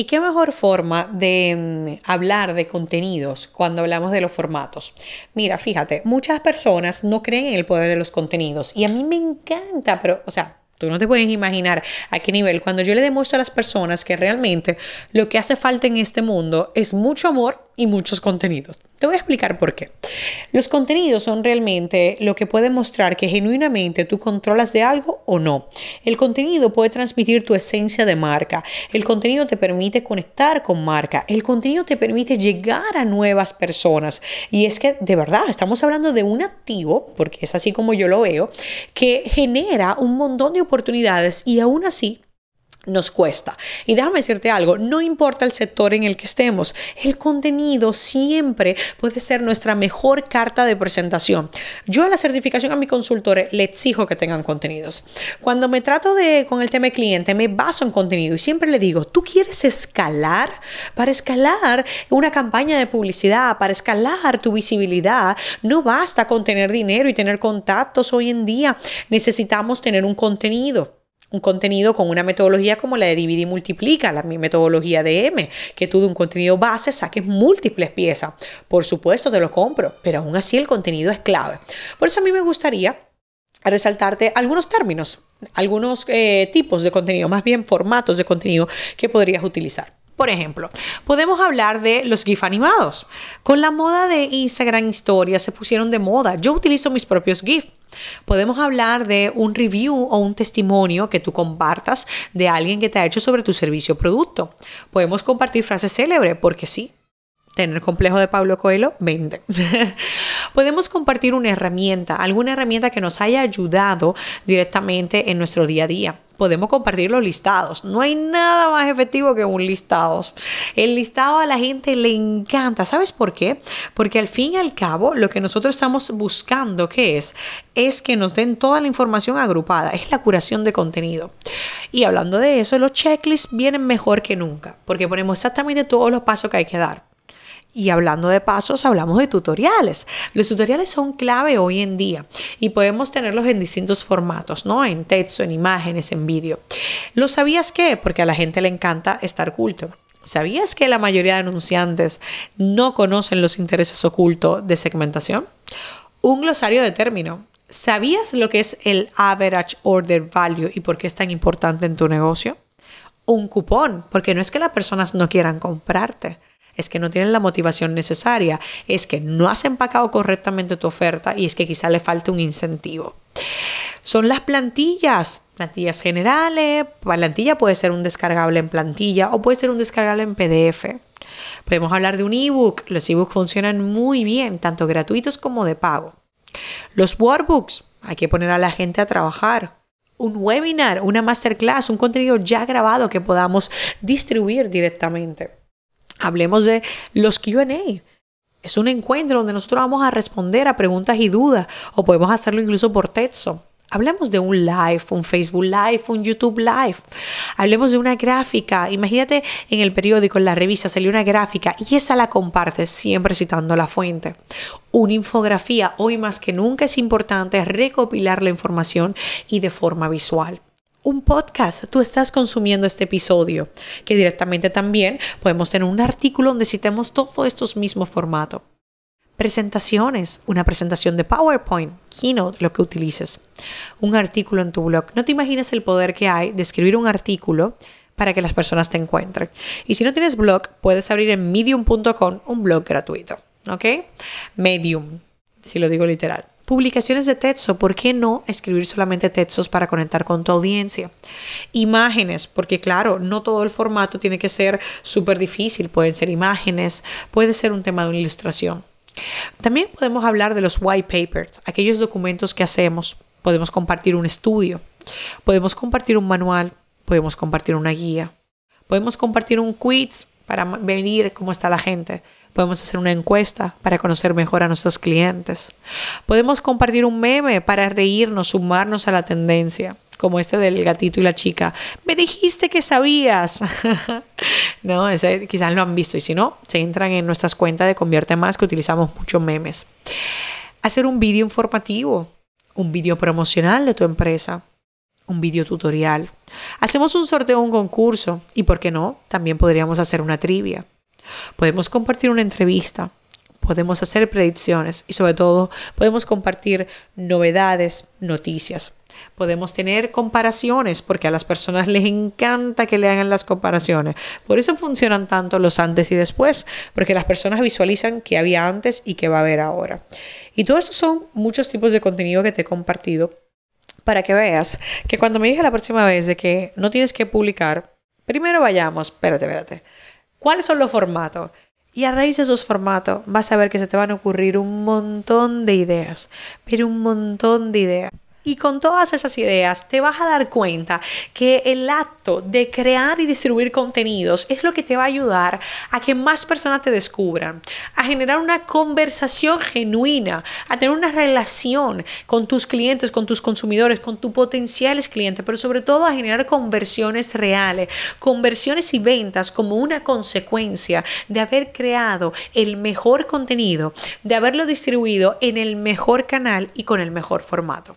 ¿Y qué mejor forma de mm, hablar de contenidos cuando hablamos de los formatos? Mira, fíjate, muchas personas no creen en el poder de los contenidos y a mí me encanta, pero, o sea, Tú no te puedes imaginar a qué nivel. Cuando yo le demuestro a las personas que realmente lo que hace falta en este mundo es mucho amor y muchos contenidos. Te voy a explicar por qué. Los contenidos son realmente lo que puede mostrar que genuinamente tú controlas de algo o no. El contenido puede transmitir tu esencia de marca. El contenido te permite conectar con marca. El contenido te permite llegar a nuevas personas. Y es que de verdad estamos hablando de un activo, porque es así como yo lo veo, que genera un montón de oportunidades y aún así nos cuesta. Y déjame decirte algo, no importa el sector en el que estemos, el contenido siempre puede ser nuestra mejor carta de presentación. Yo a la certificación a mi consultores le exijo que tengan contenidos. Cuando me trato de con el tema cliente, me baso en contenido y siempre le digo, ¿tú quieres escalar? Para escalar una campaña de publicidad, para escalar tu visibilidad, no basta con tener dinero y tener contactos hoy en día, necesitamos tener un contenido un contenido con una metodología como la de divide y multiplica, la metodología de M, que tú de un contenido base saques múltiples piezas. Por supuesto, te lo compro, pero aún así el contenido es clave. Por eso a mí me gustaría resaltarte algunos términos, algunos eh, tipos de contenido, más bien formatos de contenido que podrías utilizar. Por ejemplo, podemos hablar de los GIF animados. Con la moda de Instagram historias se pusieron de moda. Yo utilizo mis propios GIF. Podemos hablar de un review o un testimonio que tú compartas de alguien que te ha hecho sobre tu servicio o producto. Podemos compartir frases célebres, porque sí, tener complejo de Pablo Coelho, vende. Podemos compartir una herramienta, alguna herramienta que nos haya ayudado directamente en nuestro día a día. Podemos compartir los listados. No hay nada más efectivo que un listado. El listado a la gente le encanta. ¿Sabes por qué? Porque al fin y al cabo lo que nosotros estamos buscando, ¿qué es? Es que nos den toda la información agrupada. Es la curación de contenido. Y hablando de eso, los checklists vienen mejor que nunca. Porque ponemos exactamente todos los pasos que hay que dar. Y hablando de pasos, hablamos de tutoriales. Los tutoriales son clave hoy en día y podemos tenerlos en distintos formatos, ¿no? En texto, en imágenes, en vídeo. ¿Lo sabías qué? Porque a la gente le encanta estar culto. ¿Sabías que la mayoría de anunciantes no conocen los intereses ocultos de segmentación? Un glosario de término. ¿Sabías lo que es el average order value y por qué es tan importante en tu negocio? Un cupón, porque no es que las personas no quieran comprarte, es que no tienen la motivación necesaria, es que no has empacado correctamente tu oferta y es que quizá le falte un incentivo. Son las plantillas, plantillas generales, plantilla puede ser un descargable en plantilla o puede ser un descargable en PDF. Podemos hablar de un ebook, los ebooks funcionan muy bien, tanto gratuitos como de pago. Los workbooks, hay que poner a la gente a trabajar un webinar, una masterclass, un contenido ya grabado que podamos distribuir directamente. Hablemos de los QA. Es un encuentro donde nosotros vamos a responder a preguntas y dudas o podemos hacerlo incluso por texto. Hablemos de un live, un Facebook Live, un YouTube Live. Hablemos de una gráfica. Imagínate en el periódico, en la revista, salió una gráfica y esa la compartes siempre citando la fuente. Una infografía, hoy más que nunca es importante recopilar la información y de forma visual un podcast, tú estás consumiendo este episodio, que directamente también podemos tener un artículo donde citemos todos estos mismos formatos. Presentaciones, una presentación de PowerPoint, Keynote, lo que utilices. Un artículo en tu blog. No te imaginas el poder que hay de escribir un artículo para que las personas te encuentren. Y si no tienes blog, puedes abrir en medium.com un blog gratuito. ¿Ok? Medium, si lo digo literal. Publicaciones de texto, ¿por qué no escribir solamente textos para conectar con tu audiencia? Imágenes, porque claro, no todo el formato tiene que ser súper difícil, pueden ser imágenes, puede ser un tema de una ilustración. También podemos hablar de los white papers, aquellos documentos que hacemos. Podemos compartir un estudio, podemos compartir un manual, podemos compartir una guía, podemos compartir un quiz para medir cómo está la gente. Podemos hacer una encuesta para conocer mejor a nuestros clientes. Podemos compartir un meme para reírnos, sumarnos a la tendencia, como este del gatito y la chica. Me dijiste que sabías. no, quizás lo han visto y si no, se entran en nuestras cuentas de Convierte Más que utilizamos muchos memes. Hacer un vídeo informativo, un vídeo promocional de tu empresa, un vídeo tutorial. Hacemos un sorteo, un concurso y, ¿por qué no? También podríamos hacer una trivia. Podemos compartir una entrevista, podemos hacer predicciones y sobre todo podemos compartir novedades, noticias. Podemos tener comparaciones porque a las personas les encanta que le hagan las comparaciones. Por eso funcionan tanto los antes y después, porque las personas visualizan qué había antes y qué va a haber ahora. Y todo eso son muchos tipos de contenido que te he compartido para que veas que cuando me dije la próxima vez de que no tienes que publicar, primero vayamos, espérate, espérate cuáles son los formatos. Y a raíz de esos formatos vas a ver que se te van a ocurrir un montón de ideas, pero un montón de ideas. Y con todas esas ideas te vas a dar cuenta que el acto de crear y distribuir contenidos es lo que te va a ayudar a que más personas te descubran, a generar una conversación genuina, a tener una relación con tus clientes, con tus consumidores, con tus potenciales clientes, pero sobre todo a generar conversiones reales, conversiones y ventas como una consecuencia de haber creado el mejor contenido, de haberlo distribuido en el mejor canal y con el mejor formato.